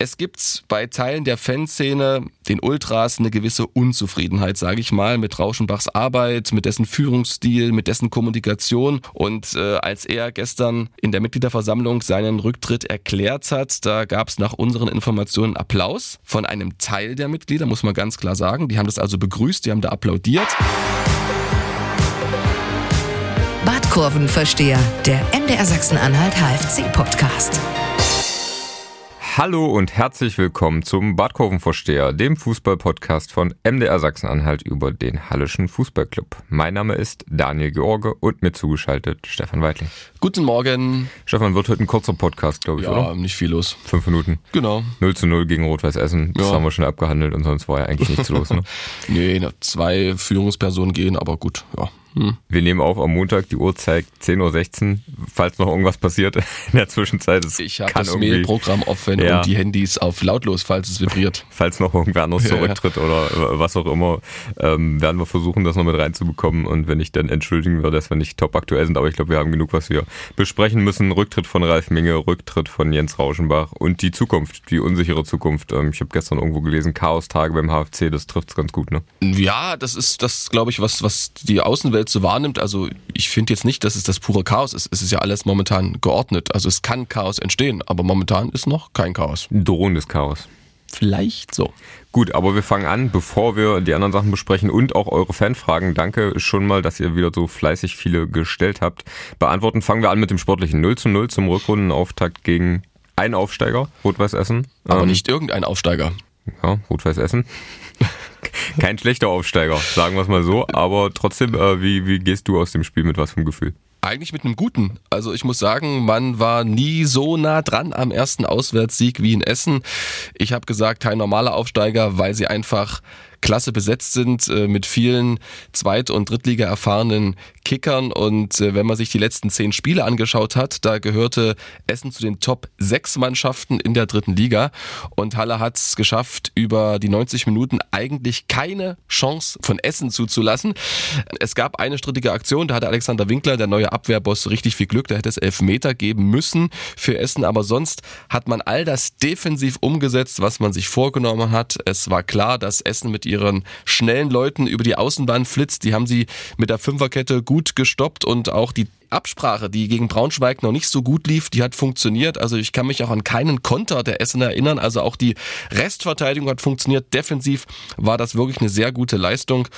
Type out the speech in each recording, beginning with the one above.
Es gibt bei Teilen der Fanszene, den Ultras, eine gewisse Unzufriedenheit, sage ich mal, mit Rauschenbachs Arbeit, mit dessen Führungsstil, mit dessen Kommunikation. Und äh, als er gestern in der Mitgliederversammlung seinen Rücktritt erklärt hat, da gab es nach unseren Informationen Applaus von einem Teil der Mitglieder, muss man ganz klar sagen. Die haben das also begrüßt, die haben da applaudiert. Badkurvenversteher, der MDR Sachsen-Anhalt HFC-Podcast. Hallo und herzlich willkommen zum Badkurvenvorsteher, dem Fußballpodcast von MDR Sachsen-Anhalt über den Hallischen Fußballclub. Mein Name ist Daniel George und mir zugeschaltet Stefan Weidling. Guten Morgen. Stefan, wird heute ein kurzer Podcast, glaube ich, ja, oder? nicht viel los. Fünf Minuten. Genau. 0 zu 0 gegen Rot-Weiß Essen. Das Ja. haben wir schon abgehandelt und sonst war ja eigentlich nichts los. Ne? Nee, zwei Führungspersonen gehen, aber gut, ja. Hm. Wir nehmen auf am Montag, die Uhr zeigt 10.16 Uhr. Falls noch irgendwas passiert in der Zwischenzeit, es Ich habe das Mailprogramm offen Ja. und die Handys auf lautlos, falls es vibriert. falls noch irgendwer anderes Ja, ja. zurücktritt oder was auch immer, ähm, werden wir versuchen, das noch mit reinzubekommen. Und wenn ich dann entschuldigen würde, dass wir nicht top aktuell sind, aber ich glaube, wir haben genug, was wir besprechen müssen. Rücktritt von Ralf Minge, Rücktritt von Jens Rauschenbach und die Zukunft, die unsichere Zukunft. Ähm, ich habe gestern irgendwo gelesen, Chaos-Tage beim HFC, das trifft's ganz gut, ne? Ja, das ist das, glaube ich, was, was die Außenwelt so wahrnimmt. Also ich finde jetzt nicht, dass es das pure Chaos ist. Es ist ja alles momentan geordnet. Also es kann Chaos entstehen, aber momentan ist noch kein Chaos. Drohendes Chaos. Vielleicht so. Gut, aber wir fangen an, bevor wir die anderen Sachen besprechen und auch eure Fanfragen. Danke schon mal, dass ihr wieder so fleißig viele gestellt habt. Beantworten fangen wir an mit dem sportlichen 0 zu 0 zum Rückrundenauftakt gegen einen Aufsteiger, Rot-Weiß Essen. Aber Ähm, nicht irgendein Aufsteiger. Ja, Rot-Weiß Essen. Kein schlechter Aufsteiger, sagen wir es mal so. Aber trotzdem, äh, wie, wie gehst du aus dem Spiel mit was einem Gefühl? Eigentlich mit einem guten. Also ich muss sagen, man war nie so nah dran am ersten Auswärtssieg wie in Essen. Ich habe gesagt, kein normaler Aufsteiger, weil sie einfach klasse besetzt sind äh, mit vielen Zweit- und Drittliga erfahrenen Kickern. Und äh, wenn man sich die letzten zehn Spiele angeschaut hat, da gehörte Essen zu den Top sechs Mannschaften in der dritten Liga. Und Halle hat es geschafft, über die 90 Minuten eigentlich keine Chance von Essen zuzulassen. Es gab eine strittige Aktion, da hatte Alexander Winkler, der neue Abwehrboss, richtig viel Glück. Da hätte es Elfmeter geben müssen für Essen. Aber sonst hat man all das defensiv umgesetzt, was man sich vorgenommen hat. Es war klar, dass Essen mit ihren schnellen Leuten über die Außenbahn flitzt. Die haben sie mit der Fünferkette gut gestoppt und auch die Absprache, die gegen Braunschweig noch nicht so gut lief, die hat funktioniert. Also ich kann mich auch an keinen Konter der Essen erinnern. Also auch die Restverteidigung hat funktioniert. Defensiv war das wirklich eine sehr gute Leistung.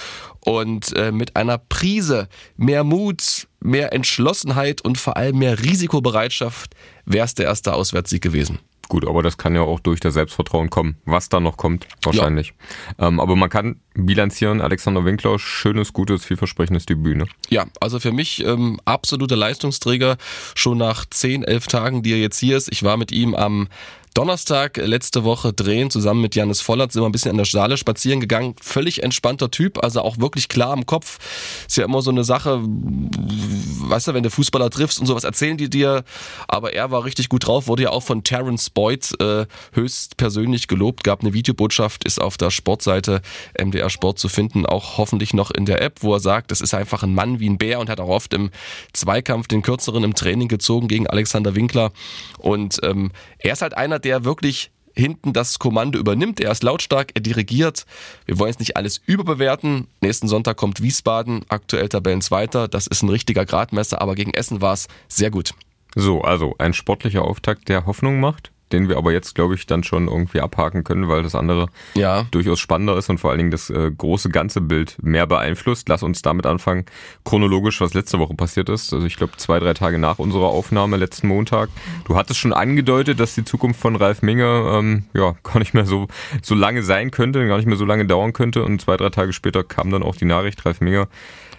Und äh, mit einer Prise mehr Mut, mehr Entschlossenheit und vor allem mehr Risikobereitschaft wäre es der erste Auswärtssieg gewesen. Gut, aber das kann ja auch durch das Selbstvertrauen kommen. Was da noch kommt, wahrscheinlich. Ähm, aber man kann bilanzieren, Alexander Winkler, schönes, gutes, vielversprechendes Debüt. Ne? Ja, also für mich ähm, absoluter Leistungsträger schon nach 10, 11 Tagen, die er jetzt hier ist. Ich war mit ihm am Donnerstag letzte Woche drehen, zusammen mit Janis Vollert, sind wir ein bisschen an der Saale spazieren gegangen. Völlig entspannter Typ, also auch wirklich klar im Kopf. Ist ja immer so eine Sache, weißt du, wenn du Fußballer triffst und sowas erzählen die dir. Aber er war richtig gut drauf, wurde ja auch von Terence Boyd äh, höchst persönlich gelobt, gab eine Videobotschaft, ist auf der Sportseite MDR Sport zu finden, auch hoffentlich noch in der App, wo er sagt, das ist einfach ein Mann wie ein Bär und hat auch oft im Zweikampf den kürzeren im Training gezogen gegen Alexander Winkler. Und ähm, er ist halt einer, der wirklich hinten das Kommando übernimmt. Er ist lautstark, er dirigiert. Wir wollen jetzt nicht alles überbewerten. Nächsten Sonntag kommt Wiesbaden, aktuell Tabellenzweiter. Das ist ein richtiger Gradmesser, aber gegen Essen war es sehr gut. So, also ein sportlicher Auftakt, der Hoffnung macht, den wir aber jetzt, glaube ich, dann schon irgendwie abhaken können, weil das andere Ja. durchaus spannender ist und vor allen Dingen das äh, große ganze Bild mehr beeinflusst. Lass uns damit anfangen, chronologisch, was letzte Woche passiert ist. Also ich glaube, zwei, drei Tage nach unserer Aufnahme letzten Montag. Du hattest schon angedeutet, dass die Zukunft von Ralf Minge ähm, ja gar nicht mehr so, so lange sein könnte, gar nicht mehr so lange dauern könnte. Und zwei, drei Tage später kam dann auch die Nachricht, Ralf Minge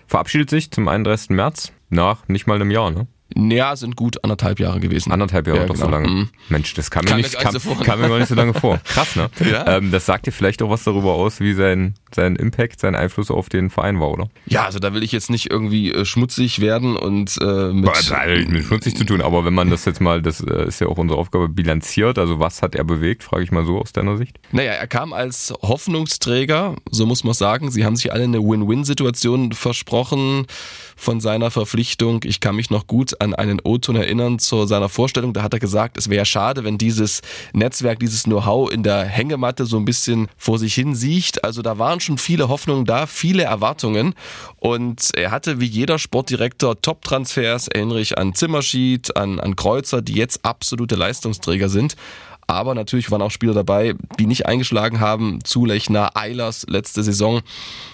verabschiedet sich zum 31. März nach nicht mal einem Jahr, ne? Ja, sind gut anderthalb Jahre gewesen. Anderthalb Jahre Ja, doch so genau. lange. Mhm. Mensch, das kam, Kam mir nicht, gar kam, so kam mir gar nicht so lange vor. Krass, ne? Ja. Ähm, das sagt dir vielleicht auch was darüber aus, wie sein sein Impact, sein Einfluss auf den Verein war, oder? Ja, also da will ich jetzt nicht irgendwie äh, schmutzig werden und äh, mit, Nein, mit schmutzig zu tun, aber wenn man das jetzt mal, das äh, ist ja auch unsere Aufgabe, bilanziert, also was hat er bewegt, frage ich mal so aus deiner Sicht? Naja, er kam als Hoffnungsträger, so muss man sagen. Sie haben sich alle eine Win-Win-Situation versprochen von seiner Verpflichtung. Ich kann mich noch gut an einen O-Ton erinnern zu seiner Vorstellung. Da hat er gesagt, es wäre schade, wenn dieses Netzwerk, dieses Know-how in der Hängematte so ein bisschen vor sich hin siecht. Also da waren schon viele Hoffnungen da, viele Erwartungen. Und er hatte wie jeder Sportdirektor Top-Transfers, erinnere ich an Zimmerschied, an, an Kreuzer, die jetzt absolute Leistungsträger sind. Aber natürlich waren auch Spieler dabei, die nicht eingeschlagen haben. Zulechner, Eilers letzte Saison,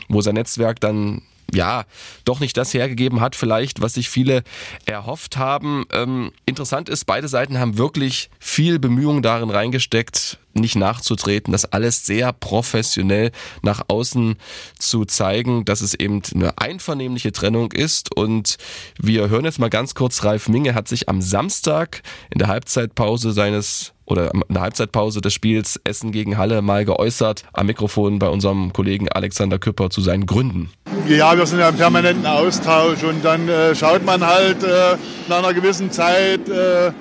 wo sein Netzwerk dann ja, doch nicht das hergegeben hat, vielleicht, was sich viele erhofft haben. Ähm, interessant ist, beide Seiten haben wirklich viel Bemühungen darin reingesteckt, nicht nachzutreten, das alles sehr professionell nach außen zu zeigen, dass es eben eine einvernehmliche Trennung ist. Und wir hören jetzt mal ganz kurz, Ralf Minge hat sich am Samstag in der Halbzeitpause seines oder in der Halbzeitpause des Spiels Essen gegen Halle mal geäußert am Mikrofon bei unserem Kollegen Alexander Küpper zu seinen Gründen. Ja, wir sind ja im permanenten Austausch und dann äh, schaut man halt äh, nach einer gewissen Zeit, äh,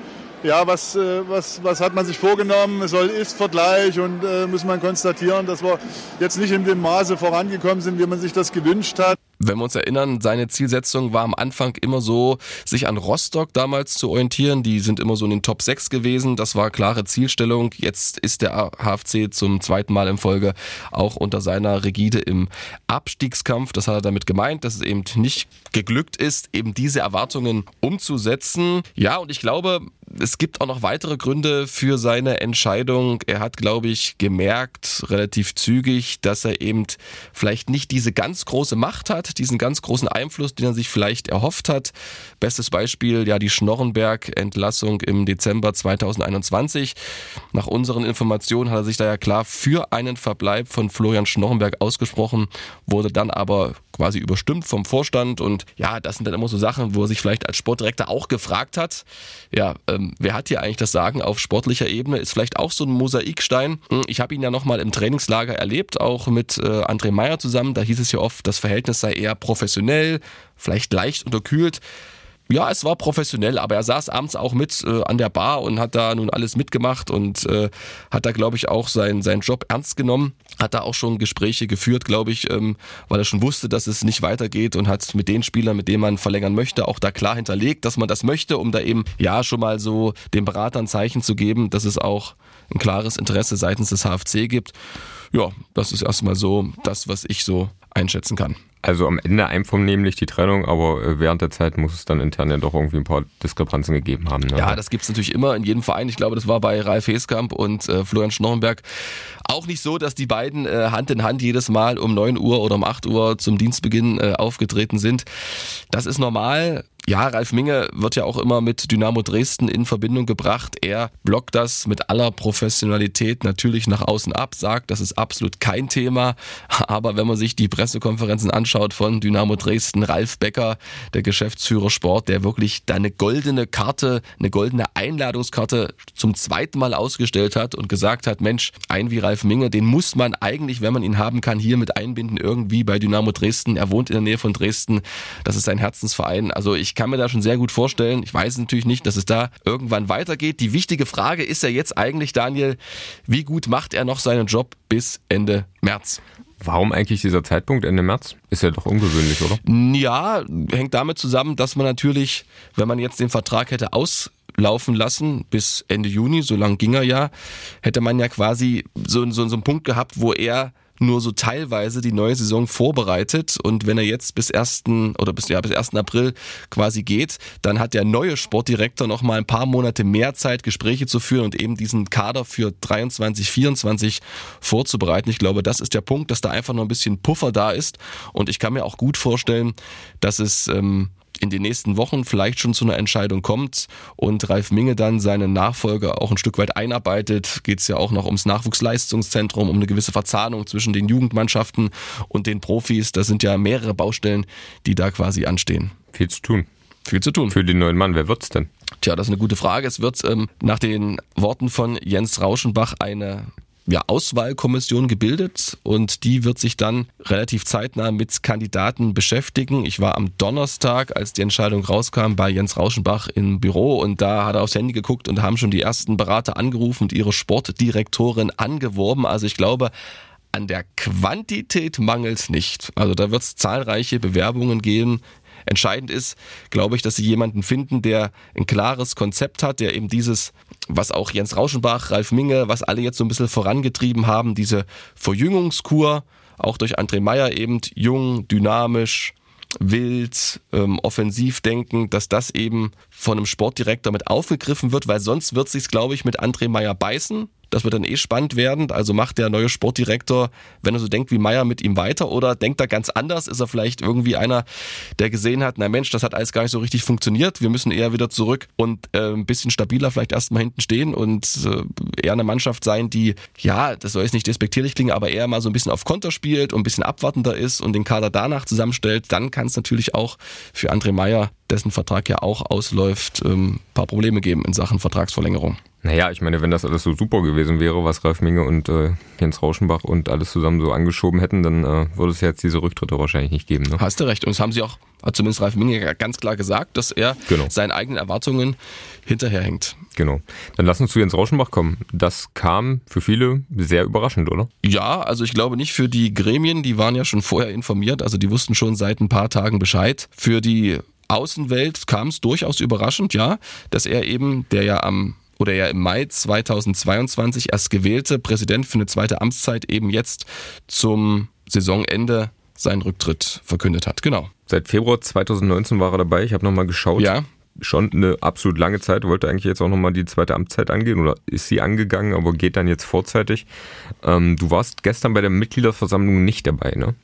ja, was, äh, was, was hat man sich vorgenommen? Es soll Ist-Vergleich und äh, muss man konstatieren, dass wir jetzt nicht in dem Maße vorangekommen sind, wie man sich das gewünscht hat. Wenn wir uns erinnern, seine Zielsetzung war am Anfang immer so, sich an Rostock damals zu orientieren. Die sind immer so in den Top 6 gewesen. Das war klare Zielstellung. Jetzt ist der HFC zum zweiten Mal in Folge auch unter seiner Rigide im Abstiegskampf. Das hat er damit gemeint, dass es eben nicht geglückt ist, eben diese Erwartungen umzusetzen. Ja, und ich glaube, es gibt auch noch weitere Gründe für seine Entscheidung. Er hat, glaube ich, gemerkt, relativ zügig, dass er eben vielleicht nicht diese ganz große Macht hat, diesen ganz großen Einfluss, den er sich vielleicht erhofft hat. Bestes Beispiel, ja, die Schnorrenberg-Entlassung im Dezember 2021. Nach unseren Informationen hat er sich da ja klar für einen Verbleib von Florian Schnorrenberg ausgesprochen, wurde dann aber quasi überstimmt vom Vorstand und ja, das sind dann immer so Sachen, wo er sich vielleicht als Sportdirektor auch gefragt hat, ja, ähm, wer hat hier eigentlich das Sagen auf sportlicher Ebene, ist vielleicht auch so ein Mosaikstein. Hm, ich habe ihn ja nochmal im Trainingslager erlebt, auch mit äh, André Meyer zusammen, da hieß es ja oft, das Verhältnis sei eher professionell, vielleicht leicht unterkühlt. Ja, es war professionell, aber er saß abends auch mit äh, an der Bar und hat da nun alles mitgemacht und äh, hat da, glaube ich, auch sein, seinen Job ernst genommen. Hat da auch schon Gespräche geführt, glaube ich, ähm, weil er schon wusste, dass es nicht weitergeht und hat mit den Spielern, mit denen man verlängern möchte, auch da klar hinterlegt, dass man das möchte, um da eben ja schon mal so dem Berater ein Zeichen zu geben, dass es auch ein klares Interesse seitens des HFC gibt. Ja, das ist erstmal so das, was ich so einschätzen kann. Also am Ende einvernehmlich die Trennung, aber äh, während der Zeit muss es dann intern ja doch irgendwie ein paar Diskrepanzen gegeben haben. Ne? Ja, das gibt es natürlich immer in jedem Verein. Ich glaube, das war bei Ralf Heskamp und äh, Florian Schnorrenberg auch nicht so, dass die beiden äh, Hand in Hand jedes Mal um 9 Uhr oder um 8 Uhr zum Dienstbeginn äh, aufgetreten sind. Das ist normal. Ja, Ralf Minge wird ja auch immer mit Dynamo Dresden in Verbindung gebracht. Er blockt das mit aller Professionalität natürlich nach außen ab, sagt, das ist absolut kein Thema. Aber wenn man sich die Pressekonferenzen anschaut von Dynamo Dresden, Ralf Becker, der Geschäftsführer Sport, der wirklich da eine goldene Karte, eine goldene Einladungskarte zum zweiten Mal ausgestellt hat und gesagt hat, Mensch, ein wie Ralf Minge, den muss man eigentlich, wenn man ihn haben kann, hier mit einbinden, irgendwie bei Dynamo Dresden. Er wohnt in der Nähe von Dresden. Das ist sein Herzensverein. Also ich kann mir da schon sehr gut vorstellen. Ich weiß natürlich nicht, dass es da irgendwann weitergeht. Die wichtige Frage ist ja jetzt eigentlich, Daniel, wie gut macht er noch seinen Job bis Ende März? Warum eigentlich dieser Zeitpunkt Ende März? Ist ja doch ungewöhnlich, oder? Ja, hängt damit zusammen, dass man natürlich, wenn man jetzt den Vertrag hätte auslaufen lassen bis Ende Juni, so lang ging er ja, hätte man ja quasi so, so, so einen Punkt gehabt, wo er nur so teilweise die neue Saison vorbereitet und wenn er jetzt bis 1. oder bis, ja, bis 1. April quasi geht, dann hat der neue Sportdirektor noch mal ein paar Monate mehr Zeit, Gespräche zu führen und eben diesen Kader für 23, 24 vorzubereiten. Ich glaube, das ist der Punkt, dass da einfach noch ein bisschen Puffer da ist und ich kann mir auch gut vorstellen, dass es ähm, in den nächsten Wochen vielleicht schon zu einer Entscheidung kommt und Ralf Minge dann seinen Nachfolger auch ein Stück weit einarbeitet, geht es ja auch noch ums Nachwuchsleistungszentrum, um eine gewisse Verzahnung zwischen den Jugendmannschaften und den Profis. Das sind ja mehrere Baustellen, die da quasi anstehen. Viel zu tun. Viel zu tun. Für den neuen Mann, wer wird's denn? Tja, das ist eine gute Frage. Es wird ähm, nach den Worten von Jens Rauschenbach eine ja, Auswahlkommission gebildet und die wird sich dann relativ zeitnah mit Kandidaten beschäftigen. Ich war am Donnerstag, als die Entscheidung rauskam, bei Jens Rauschenbach im Büro und da hat er aufs Handy geguckt und haben schon die ersten Berater angerufen und ihre Sportdirektorin angeworben. Also ich glaube, an der Quantität mangelt nicht. Also da wird es zahlreiche Bewerbungen geben. Entscheidend ist, glaube ich, dass sie jemanden finden, der ein klares Konzept hat, der eben dieses, was auch Jens Rauschenbach, Ralf Minge, was alle jetzt so ein bisschen vorangetrieben haben, diese Verjüngungskur, auch durch André Meyer eben jung, dynamisch, wild, ähm, offensiv denken, dass das eben von einem Sportdirektor mit aufgegriffen wird, weil sonst wird sich's, glaube ich, mit André Meyer beißen. Das wird dann eh spannend werden. Also macht der neue Sportdirektor, wenn er so denkt wie Meier, mit ihm weiter oder denkt er ganz anders? Ist er vielleicht irgendwie einer, der gesehen hat, na Mensch, das hat alles gar nicht so richtig funktioniert. Wir müssen eher wieder zurück und äh, ein bisschen stabiler vielleicht erstmal hinten stehen und äh, eher eine Mannschaft sein, die, ja, das soll jetzt nicht despektierlich klingen, aber eher mal so ein bisschen auf Konter spielt und ein bisschen abwartender ist und den Kader danach zusammenstellt. Dann kann es natürlich auch für André Meier, dessen Vertrag ja auch ausläuft, ähm, paar Probleme geben in Sachen Vertragsverlängerung. Naja, ich meine, wenn das alles so super gewesen wäre, was Ralf Minge und äh, Jens Rauschenbach und alles zusammen so angeschoben hätten, dann äh, würde es jetzt diese Rücktritte wahrscheinlich nicht geben. Ne? Hast du recht. Und das haben sie auch, hat zumindest Ralf Minge ganz klar gesagt, dass er Genau. seinen eigenen Erwartungen hinterherhängt. Genau. Dann lass uns zu Jens Rauschenbach kommen. Das kam für viele sehr überraschend, oder? Ja, also ich glaube nicht für die Gremien, die waren ja schon vorher informiert, also die wussten schon seit ein paar Tagen Bescheid. Für die Außenwelt kam es durchaus überraschend, ja, dass er eben, der ja am oder ja im Mai 2022 erst gewählte Präsident für eine zweite Amtszeit eben jetzt zum Saisonende seinen Rücktritt verkündet hat. Genau. Seit Februar 2019 war er dabei. Ich habe nochmal geschaut. Ja. Schon eine absolut lange Zeit. Wollte eigentlich jetzt auch nochmal die zweite Amtszeit angehen oder ist sie angegangen, aber geht dann jetzt vorzeitig. Ähm, du warst gestern bei der Mitgliederversammlung nicht dabei, ne?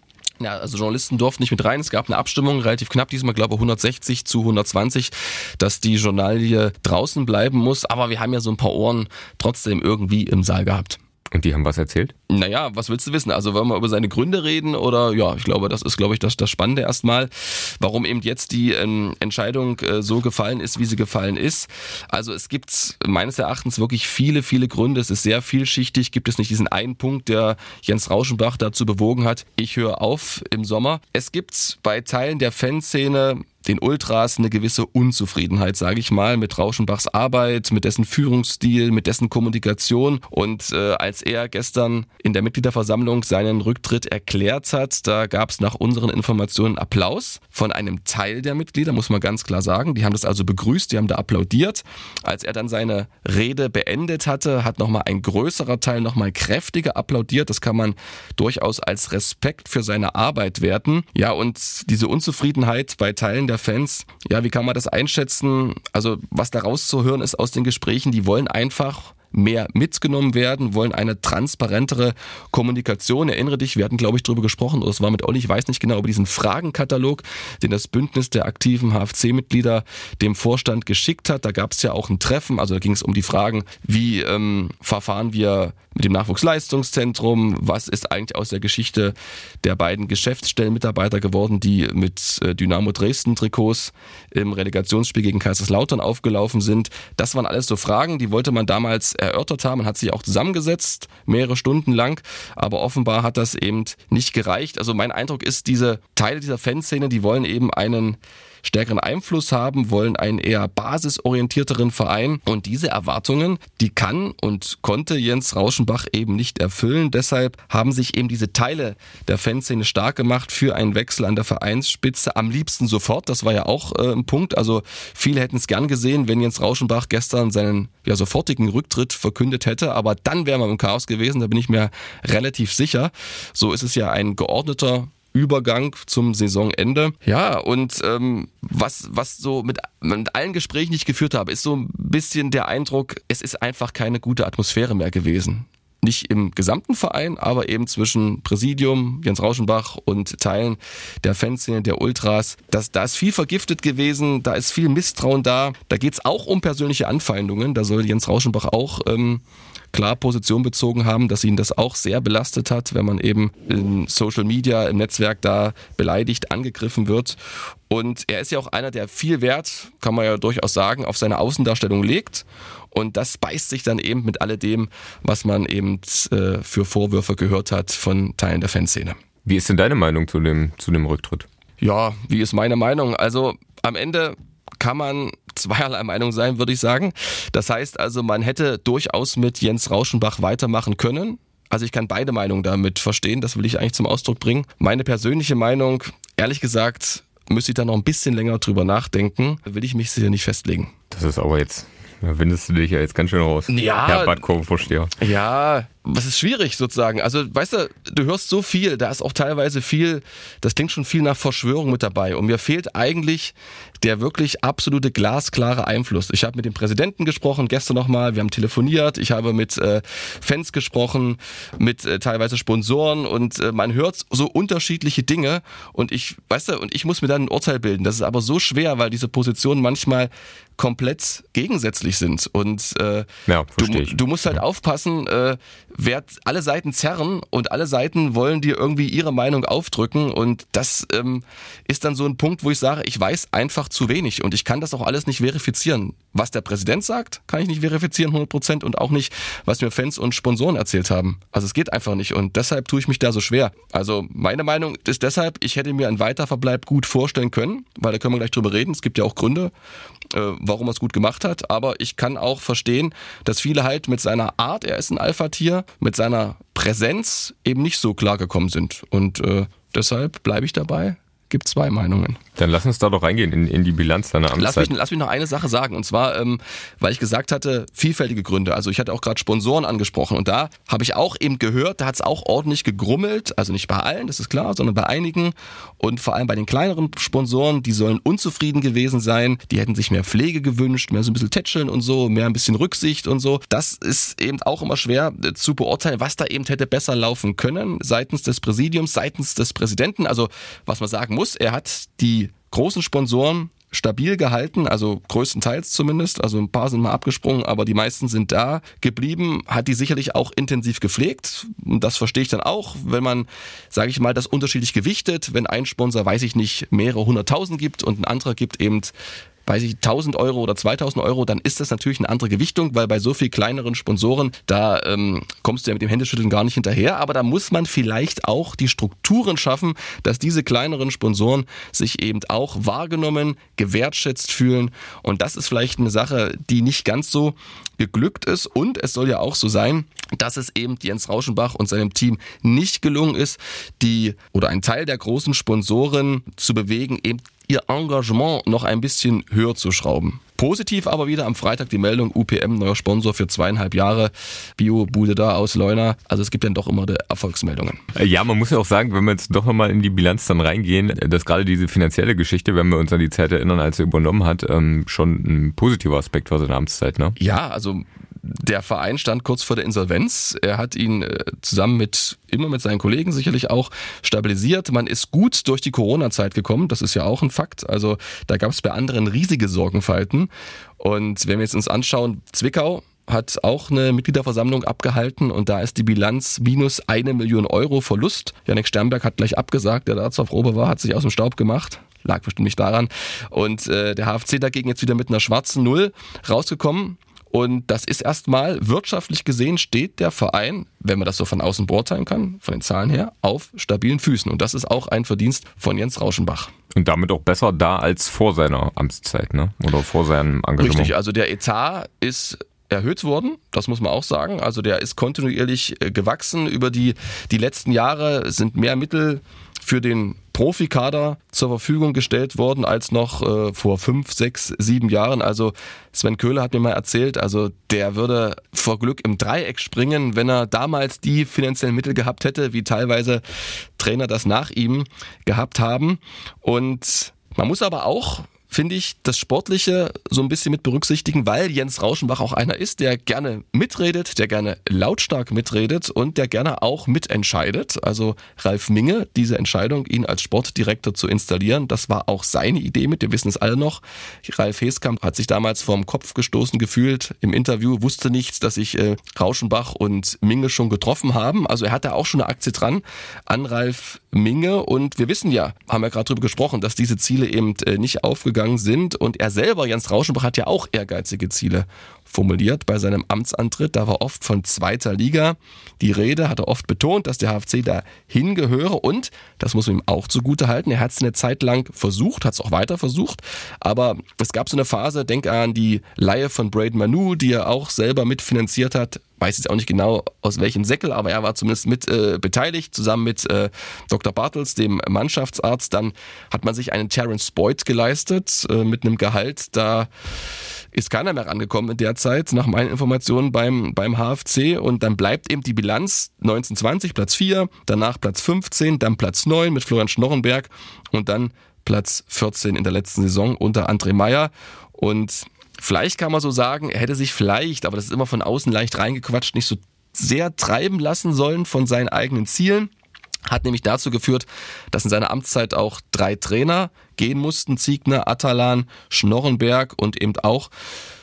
Ja, also Journalisten durften nicht mit rein. Es gab eine Abstimmung, relativ knapp diesmal, glaube ich 160 zu 120, dass die Journalie draußen bleiben muss. Aber wir haben ja so ein paar Ohren trotzdem irgendwie im Saal gehabt. Und die haben was erzählt? Naja, was willst du wissen? Also wollen wir über seine Gründe reden oder ja, ich glaube, das ist, glaube ich, das, das Spannende erstmal, warum eben jetzt die ähm, Entscheidung äh, so gefallen ist, wie sie gefallen ist. Also es gibt meines Erachtens wirklich viele, viele Gründe. Es ist sehr vielschichtig. Gibt es nicht diesen einen Punkt, der Jens Rauschenbach dazu bewogen hat, ich höre auf im Sommer. Es gibt bei Teilen der Fanszene den Ultras eine gewisse Unzufriedenheit, sage ich mal, mit Rauschenbachs Arbeit, mit dessen Führungsstil, mit dessen Kommunikation. Und äh, als er gestern in der Mitgliederversammlung seinen Rücktritt erklärt hat, da gab es nach unseren Informationen Applaus von einem Teil der Mitglieder, muss man ganz klar sagen. Die haben das also begrüßt, die haben da applaudiert. Als er dann seine Rede beendet hatte, hat nochmal ein größerer Teil nochmal kräftiger applaudiert. Das kann man durchaus als Respekt für seine Arbeit werten. Ja, und diese Unzufriedenheit bei Teilen der Fans, ja, wie kann man das einschätzen? Also, was da rauszuhören ist aus den Gesprächen, die wollen einfach mehr mitgenommen werden, wollen eine transparentere Kommunikation. Erinnere dich, wir hatten, glaube ich, darüber gesprochen, oder es war mit Olli, ich weiß nicht genau, über diesen Fragenkatalog, den das Bündnis der aktiven HFC-Mitglieder dem Vorstand geschickt hat. Da gab es ja auch ein Treffen, also da ging es um die Fragen, wie ähm, verfahren wir mit dem Nachwuchsleistungszentrum, was ist eigentlich aus der Geschichte der beiden Geschäftsstellenmitarbeiter geworden, die mit äh, Dynamo Dresden Trikots im Relegationsspiel gegen Kaiserslautern aufgelaufen sind. Das waren alles so Fragen, die wollte man damals erörtert haben. Man hat sich auch zusammengesetzt, mehrere Stunden lang, aber offenbar hat das eben nicht gereicht. Also mein Eindruck ist, diese Teile dieser Fanszene, die wollen eben einen stärkeren Einfluss haben, wollen einen eher basisorientierteren Verein. Und diese Erwartungen, die kann und konnte Jens Rauschenbach eben nicht erfüllen. Deshalb haben sich eben diese Teile der Fanszene stark gemacht für einen Wechsel an der Vereinsspitze. Am liebsten sofort, das war ja auch äh, ein Punkt. Also viele hätten es gern gesehen, wenn Jens Rauschenbach gestern seinen ja, sofortigen Rücktritt verkündet hätte. Aber dann wären wir im Chaos gewesen, da bin ich mir relativ sicher. So ist es ja ein geordneter Übergang zum Saisonende. Ja, und ähm, was, was so mit, mit allen Gesprächen, die ich geführt habe, ist so ein bisschen der Eindruck, es ist einfach keine gute Atmosphäre mehr gewesen. Nicht im gesamten Verein, aber eben zwischen Präsidium, Jens Rauschenbach und Teilen der Fanszene, der Ultras. Das, da ist viel vergiftet gewesen, da ist viel Misstrauen da. Da geht's auch um persönliche Anfeindungen. Da soll Jens Rauschenbach auch ähm, klar Position bezogen haben, dass ihn das auch sehr belastet hat, wenn man eben in Social Media, im Netzwerk da beleidigt, angegriffen wird. Und er ist ja auch einer, der viel Wert, kann man ja durchaus sagen, auf seine Außendarstellung legt. Und das beißt sich dann eben mit alledem, was man eben äh, für Vorwürfe gehört hat von Teilen der Fanszene. Wie ist denn deine Meinung zu dem, zu dem Rücktritt? Ja, wie ist meine Meinung? Also am Ende kann man zweierlei Meinung sein, würde ich sagen. Das heißt also, man hätte durchaus mit Jens Rauschenbach weitermachen können. Also ich kann beide Meinungen damit verstehen, das will ich eigentlich zum Ausdruck bringen. Meine persönliche Meinung, ehrlich gesagt, müsste ich da noch ein bisschen länger drüber nachdenken, will ich mich sicher nicht festlegen. Das ist aber jetzt da windest du dich ja jetzt ganz schön raus. Ja. Herr Badkurvenvorsteher. Ja, was ist schwierig sozusagen. Also, weißt du, du hörst so viel, da ist auch teilweise viel, das klingt schon viel nach Verschwörung mit dabei. Und mir fehlt eigentlich der wirklich absolute glasklare Einfluss. Ich habe mit dem Präsidenten gesprochen, gestern nochmal, wir haben telefoniert, ich habe mit äh, Fans gesprochen, mit äh, teilweise Sponsoren und äh, man hört so unterschiedliche Dinge und ich, weißt du, und ich muss mir dann ein Urteil bilden. Das ist aber so schwer, weil diese Positionen manchmal komplett gegensätzlich sind. Und äh, ja, du, du, musst halt aufpassen, äh, wer alle Seiten zerren und alle Seiten wollen dir irgendwie ihre Meinung aufdrücken. Und das ähm, ist dann so ein Punkt, wo ich sage, ich weiß einfach zu wenig und ich kann das auch alles nicht verifizieren. Was der Präsident sagt, kann ich nicht verifizieren 100 Prozent und auch nicht, was mir Fans und Sponsoren erzählt haben. Also es geht einfach nicht und deshalb tue ich mich da so schwer. Also meine Meinung ist deshalb, ich hätte mir einen Weiterverbleib gut vorstellen können, weil da können wir gleich drüber reden. Es gibt ja auch Gründe, äh, warum er es gut gemacht hat. Aber ich kann auch verstehen, dass viele halt mit seiner Art, er ist ein Alpha-Tier, mit seiner Präsenz eben nicht so klar gekommen sind. Und äh, deshalb bleibe ich dabei gibt zwei Meinungen. Dann lass uns da doch reingehen in, in die Bilanz deiner Amtszeit. Lass mich, lass mich noch eine Sache sagen. Und zwar, ähm, weil ich gesagt hatte, vielfältige Gründe. Also ich hatte auch gerade Sponsoren angesprochen. Und da habe ich auch eben gehört, da hat es auch ordentlich gegrummelt. Also nicht bei allen, das ist klar, sondern bei einigen. Und vor allem bei den kleineren Sponsoren, die sollen unzufrieden gewesen sein. Die hätten sich mehr Pflege gewünscht, mehr so ein bisschen Tätscheln und so, mehr ein bisschen Rücksicht und so. Das ist eben auch immer schwer äh, zu beurteilen, was da eben hätte besser laufen können seitens des Präsidiums, seitens des Präsidenten. Also was man sagen muss, muss, er hat die großen Sponsoren stabil gehalten, also größtenteils zumindest. Also ein paar sind mal abgesprungen, aber die meisten sind da geblieben. Hat die sicherlich auch intensiv gepflegt. Und das verstehe ich dann auch, wenn man, sage ich mal, das unterschiedlich gewichtet. Wenn ein Sponsor, weiß ich nicht, mehrere hunderttausend gibt und ein anderer gibt eben weiß ich, 1000 Euro oder 2000 Euro, dann ist das natürlich eine andere Gewichtung, weil bei so viel kleineren Sponsoren, da ähm, kommst du ja mit dem Händeschütteln gar nicht hinterher. Aber da muss man vielleicht auch die Strukturen schaffen, dass diese kleineren Sponsoren sich eben auch wahrgenommen, gewertschätzt fühlen. Und das ist vielleicht eine Sache, die nicht ganz so geglückt ist. Und es soll ja auch so sein, dass es eben Jens Rauschenbach und seinem Team nicht gelungen ist, die oder ein Teil der großen Sponsoren zu bewegen, eben ihr Engagement noch ein bisschen höher zu schrauben. Positiv aber wieder am Freitag die Meldung, UPM, neuer Sponsor für zweieinhalb Jahre, Bio-Bude da aus Leuna. Also es gibt dann doch immer die Erfolgsmeldungen. Äh, ja, man muss ja auch sagen, wenn wir jetzt doch nochmal in die Bilanz dann reingehen, dass gerade diese finanzielle Geschichte, wenn wir uns an die Zeit erinnern, als er übernommen hat, ähm, schon ein positiver Aspekt war seine Amtszeit, ne? Ja, also der Verein stand kurz vor der Insolvenz. Er hat ihn äh, zusammen mit, immer mit seinen Kollegen sicherlich auch stabilisiert. Man ist gut durch die Corona-Zeit gekommen. Das ist ja auch ein Fakt. Also da gab es bei anderen riesige Sorgenfalten. Und wenn wir jetzt uns anschauen, Zwickau, hat auch eine Mitgliederversammlung abgehalten und da ist die Bilanz minus eine Million Euro Verlust. Janik Sternberg hat gleich abgesagt, der da zur Probe war, hat sich aus dem Staub gemacht. Lag bestimmt nicht daran. Und äh, der HFC dagegen jetzt wieder mit einer schwarzen Null rausgekommen. Und das ist erstmal wirtschaftlich gesehen steht der Verein, wenn man das so von außen beurteilen kann, von den Zahlen her, auf stabilen Füßen. Und das ist auch ein Verdienst von Jens Rauschenbach. Und damit auch besser da als vor seiner Amtszeit, ne? Oder vor seinem Engagement. Richtig, also der Etat ist erhöht worden, das muss man auch sagen. Also der ist kontinuierlich äh, gewachsen. Über die, die letzten Jahre sind mehr Mittel für den Profikader zur Verfügung gestellt worden als noch äh, vor fünf, sechs, sieben Jahren. Also Sven Köhler hat mir mal erzählt, also der würde vor Glück im Dreieck springen, wenn er damals die finanziellen Mittel gehabt hätte, wie teilweise Trainer das nach ihm gehabt haben. Und man muss aber auch finde ich, das Sportliche so ein bisschen mit berücksichtigen, weil Jens Rauschenbach auch einer ist, der gerne mitredet, der gerne lautstark mitredet und der gerne auch mitentscheidet. Also Ralf Minge, diese Entscheidung, ihn als Sportdirektor zu installieren, das war auch seine Idee mit, wir wissen es alle noch. Ralf Heskamp hat sich damals vorm Kopf gestoßen gefühlt im Interview, wusste nichts, dass sich äh, Rauschenbach und Minge schon getroffen haben. Also er hatte auch schon eine Aktie dran an Ralf Minge und wir wissen ja, haben wir gerade drüber gesprochen, dass diese Ziele eben äh, nicht aufgegangen sind. Und er selber, Jens Rauschenbach, hat ja auch ehrgeizige Ziele formuliert bei seinem Amtsantritt. Da war oft von zweiter Liga die Rede, hat er oft betont, dass der HFC da hingehöre und, das muss man ihm auch zugute halten, er hat es eine Zeit lang versucht, hat es auch weiter versucht, aber es gab so eine Phase, denk an die Laie von Braden Manu, die er auch selber mitfinanziert hat, weiß jetzt auch nicht genau aus welchem Säckel, aber er war zumindest mit äh, beteiligt, zusammen mit äh, Dr. Bartels, dem Mannschaftsarzt. Dann hat man sich einen Terence Boyd geleistet äh, mit einem Gehalt, da ist keiner mehr rangekommen in der Zeit, nach meinen Informationen beim, beim HFC. Und dann bleibt eben die Bilanz 1920 Platz 4, danach Platz 15, dann Platz 9 mit Florian Schnorrenberg und dann Platz 14 in der letzten Saison unter André Meyer. Und Vielleicht kann man so sagen, er hätte sich vielleicht, aber das ist immer von außen leicht reingequatscht, nicht so sehr treiben lassen sollen von seinen eigenen Zielen. Hat nämlich dazu geführt, dass in seiner Amtszeit auch drei Trainer gehen mussten. Ziegner, Atalan, Schnorrenberg und eben auch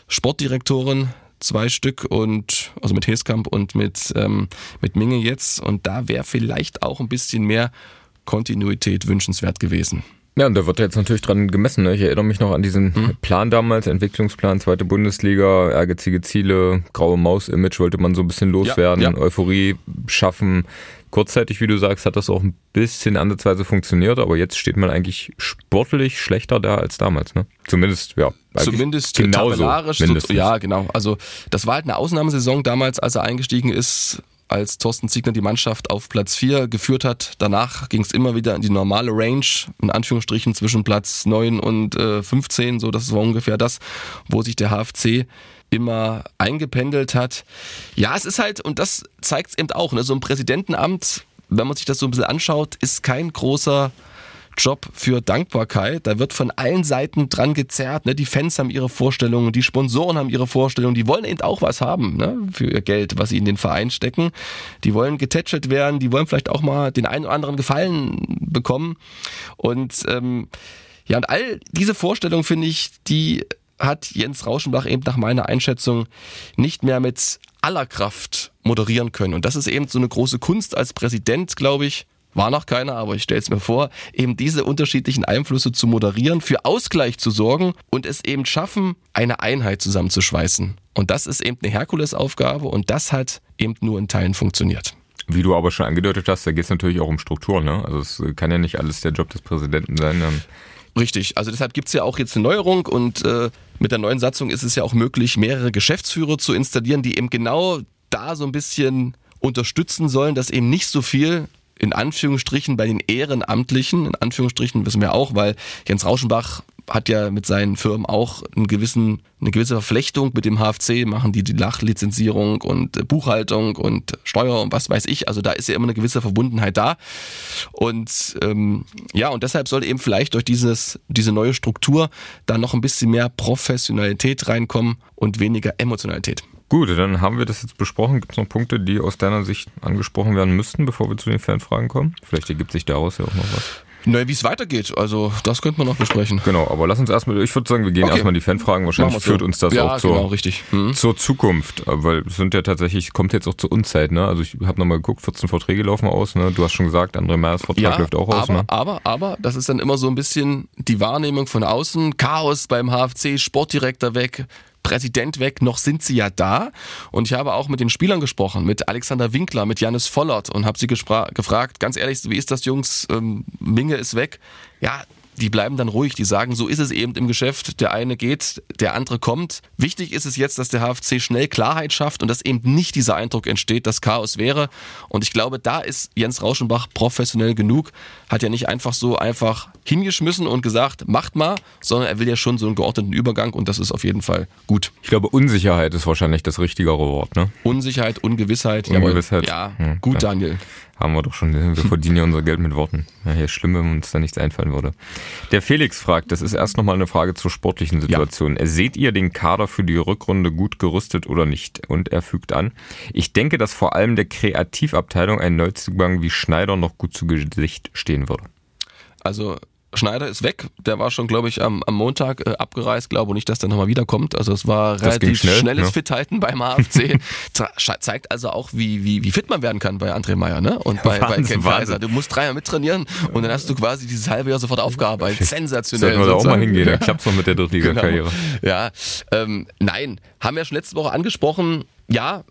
Sportdirektoren zwei Stück und also mit Heskamp und mit ähm, mit Minge jetzt und da wäre vielleicht auch ein bisschen mehr Kontinuität wünschenswert gewesen. Ja, und da wird jetzt natürlich dran gemessen. Ne? Ich erinnere mich noch an diesen mhm. Plan damals, Entwicklungsplan, zweite Bundesliga, ehrgeizige Ziele, graue Maus-Image wollte man so ein bisschen loswerden, ja, ja. Euphorie schaffen. Kurzzeitig, wie du sagst, hat das auch ein bisschen ansatzweise funktioniert, aber jetzt steht man eigentlich sportlich schlechter da als damals. Ne? Zumindest, ja. Zumindest genauso, tabellarisch. So, ja, genau. Also das war halt eine Ausnahmesaison damals, als er eingestiegen ist als Thorsten Ziegner die Mannschaft auf Platz 4 geführt hat. Danach ging es immer wieder in die normale Range, in Anführungsstrichen zwischen Platz 9 und äh, 15. So, das war ungefähr das, wo sich der HFC immer eingependelt hat. Ja, es ist halt, und das zeigt es eben auch, ne, so ein Präsidentenamt, wenn man sich das so ein bisschen anschaut, ist kein großer Job für Dankbarkeit. Da wird von allen Seiten dran gezerrt. Ne? Die Fans haben ihre Vorstellungen, die Sponsoren haben ihre Vorstellungen, die wollen eben auch was haben ne? für ihr Geld, was sie in den Verein stecken. Die wollen getätschelt werden, die wollen vielleicht auch mal den einen oder anderen Gefallen bekommen. Und ähm, ja, und all diese Vorstellungen, finde ich, die hat Jens Rauschenbach eben nach meiner Einschätzung nicht mehr mit aller Kraft moderieren können. Und das ist eben so eine große Kunst als Präsident, glaube ich, war noch keiner, aber ich stelle es mir vor, eben diese unterschiedlichen Einflüsse zu moderieren, für Ausgleich zu sorgen und es eben schaffen, eine Einheit zusammenzuschweißen. Und das ist eben eine Herkulesaufgabe und das hat eben nur in Teilen funktioniert. Wie du aber schon angedeutet hast, da geht es natürlich auch um Struktur. Ne? Also es kann ja nicht alles der Job des Präsidenten sein. Richtig, also deshalb gibt es ja auch jetzt eine Neuerung und äh, mit der neuen Satzung ist es ja auch möglich, mehrere Geschäftsführer zu installieren, die eben genau da so ein bisschen unterstützen sollen, dass eben nicht so viel in Anführungsstrichen bei den Ehrenamtlichen, in Anführungsstrichen wissen wir auch, weil Jens Rauschenbach hat ja mit seinen Firmen auch einen gewissen, eine gewisse Verflechtung mit dem HFC, machen die die Lachlizenzierung und Buchhaltung und Steuer und was weiß ich. Also da ist ja immer eine gewisse Verbundenheit da. Und ähm, ja, und deshalb sollte eben vielleicht durch dieses, diese neue Struktur da noch ein bisschen mehr Professionalität reinkommen und weniger Emotionalität. Gut, dann haben wir das jetzt besprochen. Gibt es noch Punkte, die aus deiner Sicht angesprochen werden müssten, bevor wir zu den Fanfragen kommen? Vielleicht ergibt sich daraus ja auch noch was. Naja, wie es weitergeht, also das könnte man noch besprechen. Genau, aber lass uns erstmal, ich würde sagen, wir gehen okay. erstmal die Fanfragen. Wahrscheinlich so. führt uns das ja, auch zur, genau, richtig. Mhm. zur Zukunft, weil es sind ja tatsächlich, kommt jetzt auch zur Unzeit, ne? Also ich habe nochmal geguckt, 14 Verträge laufen aus, ne? Du hast schon gesagt, André Meyers Vertrag ja, läuft auch aus, aber, ne? Aber, aber, das ist dann immer so ein bisschen die Wahrnehmung von außen, Chaos beim HFC, Sportdirektor weg, Präsident weg, noch sind sie ja da. Und ich habe auch mit den Spielern gesprochen, mit Alexander Winkler, mit Janis Vollert und habe sie gefragt, ganz ehrlich, wie ist das, Jungs? Ähm, Minge ist weg. Ja, die bleiben dann ruhig, die sagen, so ist es eben im Geschäft. Der eine geht, der andere kommt. Wichtig ist es jetzt, dass der HFC schnell Klarheit schafft und dass eben nicht dieser Eindruck entsteht, dass Chaos wäre. Und ich glaube, da ist Jens Rauschenbach professionell genug. Hat ja nicht einfach so einfach hingeschmissen und gesagt, macht mal, sondern er will ja schon so einen geordneten Übergang und das ist auf jeden Fall gut. Ich glaube, Unsicherheit ist wahrscheinlich das richtigere Wort, ne? Unsicherheit, Ungewissheit. Ungewissheit. Ja, ja, gut, Daniel. Haben wir doch schon, wir verdienen ja unser Geld mit Worten. Ja, hier schlimm, wenn uns da nichts einfallen würde. Der Felix fragt, das ist erst nochmal eine Frage zur sportlichen Situation. Ja. Seht ihr den Kader für die Rückrunde gut gerüstet oder nicht? Und er fügt an, ich denke, dass vor allem der Kreativabteilung ein Neuzugang wie Schneider noch gut zu Gesicht stehen würde. Also Schneider ist weg. Der war schon, glaube ich, am, am Montag äh, abgereist. Glaube nicht, dass der nochmal wiederkommt. Also es war das relativ schnell, schnelles ja. Fithalten beim HFC. Zeigt also auch, wie, wie, wie fit man werden kann bei André Meyer ne? und bei, Wahnsinn, bei Ken Kaiser. Du musst dreimal mittrainieren und dann hast du quasi dieses halbe Jahr sofort aufgearbeitet. Sensationell. Sollten wir da auch mal hingehen. Dann klappt noch mit der Drittliga-Karriere. Genau. Ja, ähm, nein. Haben wir schon letzte Woche angesprochen. Ja,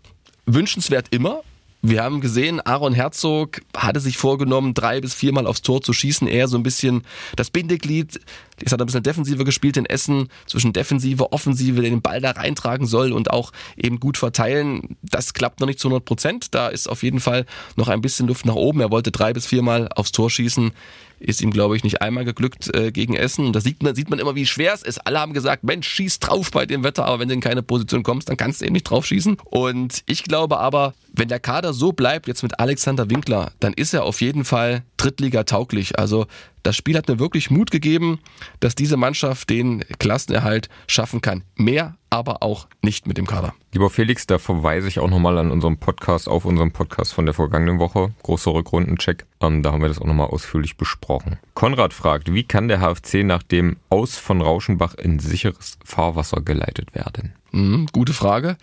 wünschenswert immer. Wir haben gesehen, Aaron Herzog hatte sich vorgenommen, drei bis viermal aufs Tor zu schießen. Er so ein bisschen das Bindeglied. Jetzt hat ein bisschen defensiver gespielt in Essen, zwischen Defensive, Offensive, den Ball da reintragen soll und auch eben gut verteilen. Das klappt noch nicht zu 100 Prozent. Da ist auf jeden Fall noch ein bisschen Luft nach oben. Er wollte drei bis viermal aufs Tor schießen ist ihm, glaube ich, nicht einmal geglückt äh, gegen Essen. Und da sieht man, sieht man immer, wie schwer es ist. Alle haben gesagt, Mensch, schieß drauf bei dem Wetter, aber wenn du in keine Position kommst, dann kannst du eben nicht drauf schießen. Und ich glaube aber, wenn der Kader so bleibt, jetzt mit Alexander Winkler, dann ist er auf jeden Fall Drittliga tauglich. Also das Spiel hat mir wirklich Mut gegeben, dass diese Mannschaft den Klassenerhalt schaffen kann. Mehr aber auch nicht mit dem Kader. Lieber Felix, da verweise ich auch nochmal an unserem Podcast, auf unserem Podcast von der vergangenen Woche. Großer Rückrundencheck. Ähm, da haben wir das auch nochmal ausführlich besprochen. Konrad fragt, wie kann der HFC nach dem Aus von Rauschenbach in sicheres Fahrwasser geleitet werden? Mhm, gute Frage.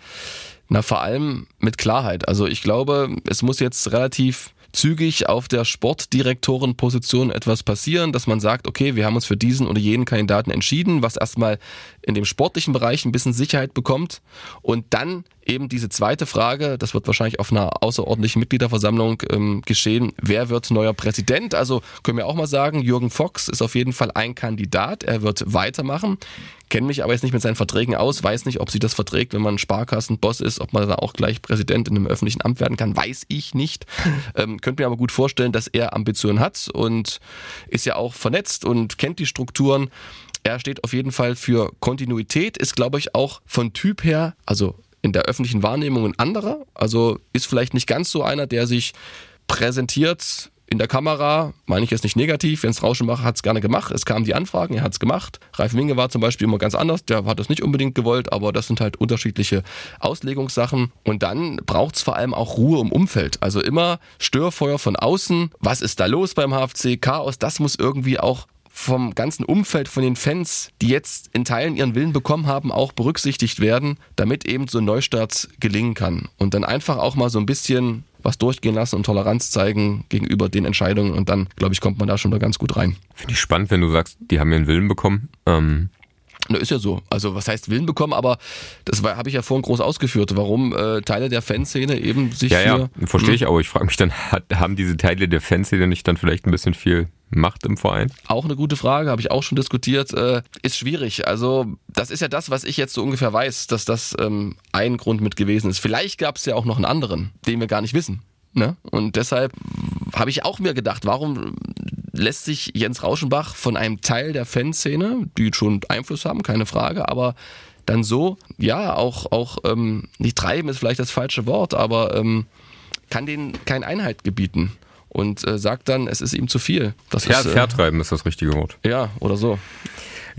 Na, vor allem mit Klarheit. Also ich glaube, es muss jetzt relativ zügig auf der Sportdirektorenposition etwas passieren, dass man sagt, okay, wir haben uns für diesen oder jenen Kandidaten entschieden, was erstmal in dem sportlichen Bereich ein bisschen Sicherheit bekommt und dann eben diese zweite Frage, das wird wahrscheinlich auf einer außerordentlichen Mitgliederversammlung ähm, geschehen, wer wird neuer Präsident? Also können wir auch mal sagen, Jürgen Fox ist auf jeden Fall ein Kandidat, er wird weitermachen, kenne mich aber jetzt nicht mit seinen Verträgen aus, weiß nicht, ob sie das verträgt, wenn man Sparkassenboss ist, ob man da auch gleich Präsident in einem öffentlichen Amt werden kann, weiß ich nicht. Ähm, könnte mir aber gut vorstellen, dass er Ambitionen hat und ist ja auch vernetzt und kennt die Strukturen. Er steht auf jeden Fall für Kontinuität, ist glaube ich auch von Typ her, also in der öffentlichen Wahrnehmung ein anderer. Also ist vielleicht nicht ganz so einer, der sich präsentiert in der Kamera, meine ich jetzt nicht negativ, wenn es Rauschenmacher hat es gerne gemacht, es kamen die Anfragen, er hat es gemacht. Ralf Minge war zum Beispiel immer ganz anders, der hat das nicht unbedingt gewollt, aber das sind halt unterschiedliche Auslegungssachen. Und dann braucht es vor allem auch Ruhe im Umfeld. Also immer Störfeuer von außen. Was ist da los beim HFC? Chaos, das muss irgendwie auch vom ganzen Umfeld, von den Fans, die jetzt in Teilen ihren Willen bekommen haben, auch berücksichtigt werden, damit eben so ein Neustart gelingen kann. Und dann einfach auch mal so ein bisschen was durchgehen lassen und Toleranz zeigen gegenüber den Entscheidungen und dann, glaube ich, kommt man da schon da ganz gut rein. Finde ich spannend, wenn du sagst, die haben ihren Willen bekommen. Ähm na, ist ja so. Also was heißt Willen bekommen, aber das habe ich ja vorhin groß ausgeführt, warum äh, Teile der Fanszene eben sich ja. Ja, verstehe ich auch. Ich frage mich dann, hat, haben diese Teile der Fanszene nicht dann vielleicht ein bisschen viel Macht im Verein? Auch eine gute Frage, habe ich auch schon diskutiert. Äh, ist schwierig. Also das ist ja das, was ich jetzt so ungefähr weiß, dass das ähm, ein Grund mit gewesen ist. Vielleicht gab es ja auch noch einen anderen, den wir gar nicht wissen. Ne? Und deshalb habe ich auch mir gedacht, warum lässt sich Jens Rauschenbach von einem Teil der Fanszene, die schon Einfluss haben, keine Frage, aber dann so, ja, auch, auch ähm, nicht treiben ist vielleicht das falsche Wort, aber ähm, kann denen kein Einhalt gebieten und äh, sagt dann, es ist ihm zu viel. Das Ver ist, äh, Vertreiben ist das richtige Wort. Ja, oder so.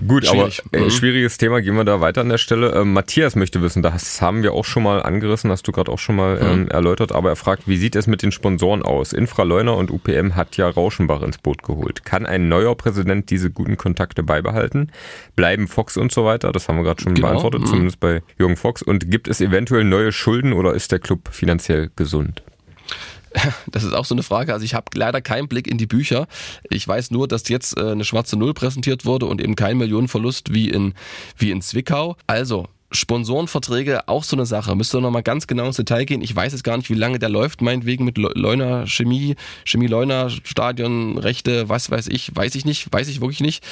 Gut, Schwierig. aber äh, mhm. schwieriges Thema, gehen wir da weiter an der Stelle. Ähm, Matthias möchte wissen, das haben wir auch schon mal angerissen, hast du gerade auch schon mal mhm. ähm, erläutert, aber er fragt, wie sieht es mit den Sponsoren aus? Infraleuner und UPM hat ja Rauschenbach ins Boot geholt. Kann ein neuer Präsident diese guten Kontakte beibehalten? Bleiben Fox und so weiter? Das haben wir gerade schon genau. beantwortet, mhm. zumindest bei Jürgen Fox. Und gibt es eventuell neue Schulden oder ist der Club finanziell gesund? Das ist auch so eine Frage. Also ich habe leider keinen Blick in die Bücher. Ich weiß nur, dass jetzt äh, eine schwarze Null präsentiert wurde und eben kein Millionenverlust wie in, wie in Zwickau. Also Sponsorenverträge auch so eine Sache. Müsste noch mal ganz genau ins Detail gehen. Ich weiß jetzt gar nicht, wie lange der läuft, meinetwegen mit Leuner Chemie, Chemie Leuner, Stadion, Rechte, was weiß ich, weiß ich nicht, weiß ich wirklich nicht.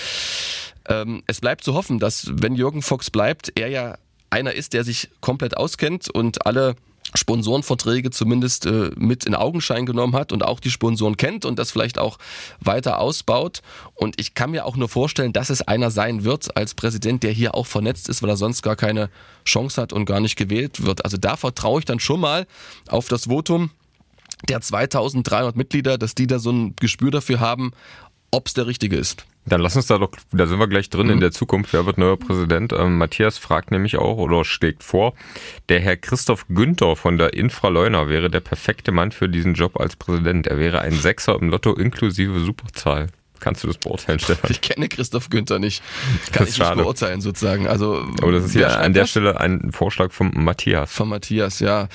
Ähm, es bleibt zu hoffen, dass wenn Jürgen Fox bleibt, er ja einer ist, der sich komplett auskennt und alle Sponsorenverträge zumindest äh, mit in Augenschein genommen hat und auch die Sponsoren kennt und das vielleicht auch weiter ausbaut. Und ich kann mir auch nur vorstellen, dass es einer sein wird als Präsident, der hier auch vernetzt ist, weil er sonst gar keine Chance hat und gar nicht gewählt wird. Also da vertraue ich dann schon mal auf das Votum der 2300 Mitglieder, dass die da so ein Gespür dafür haben, ob es der richtige ist. Dann lass uns da doch, da sind wir gleich drin mhm. in der Zukunft. Wer wird neuer Präsident? Ähm, Matthias fragt nämlich auch oder schlägt vor, der Herr Christoph Günther von der Infraleuna wäre der perfekte Mann für diesen Job als Präsident. Er wäre ein Sechser im Lotto inklusive Superzahl. Kannst du das beurteilen, Stefan? Ich kenne Christoph Günther nicht. Kann ich schade. nicht beurteilen, sozusagen. Also, Aber das ist ja an der das? Stelle ein Vorschlag von Matthias. Von Matthias, ja.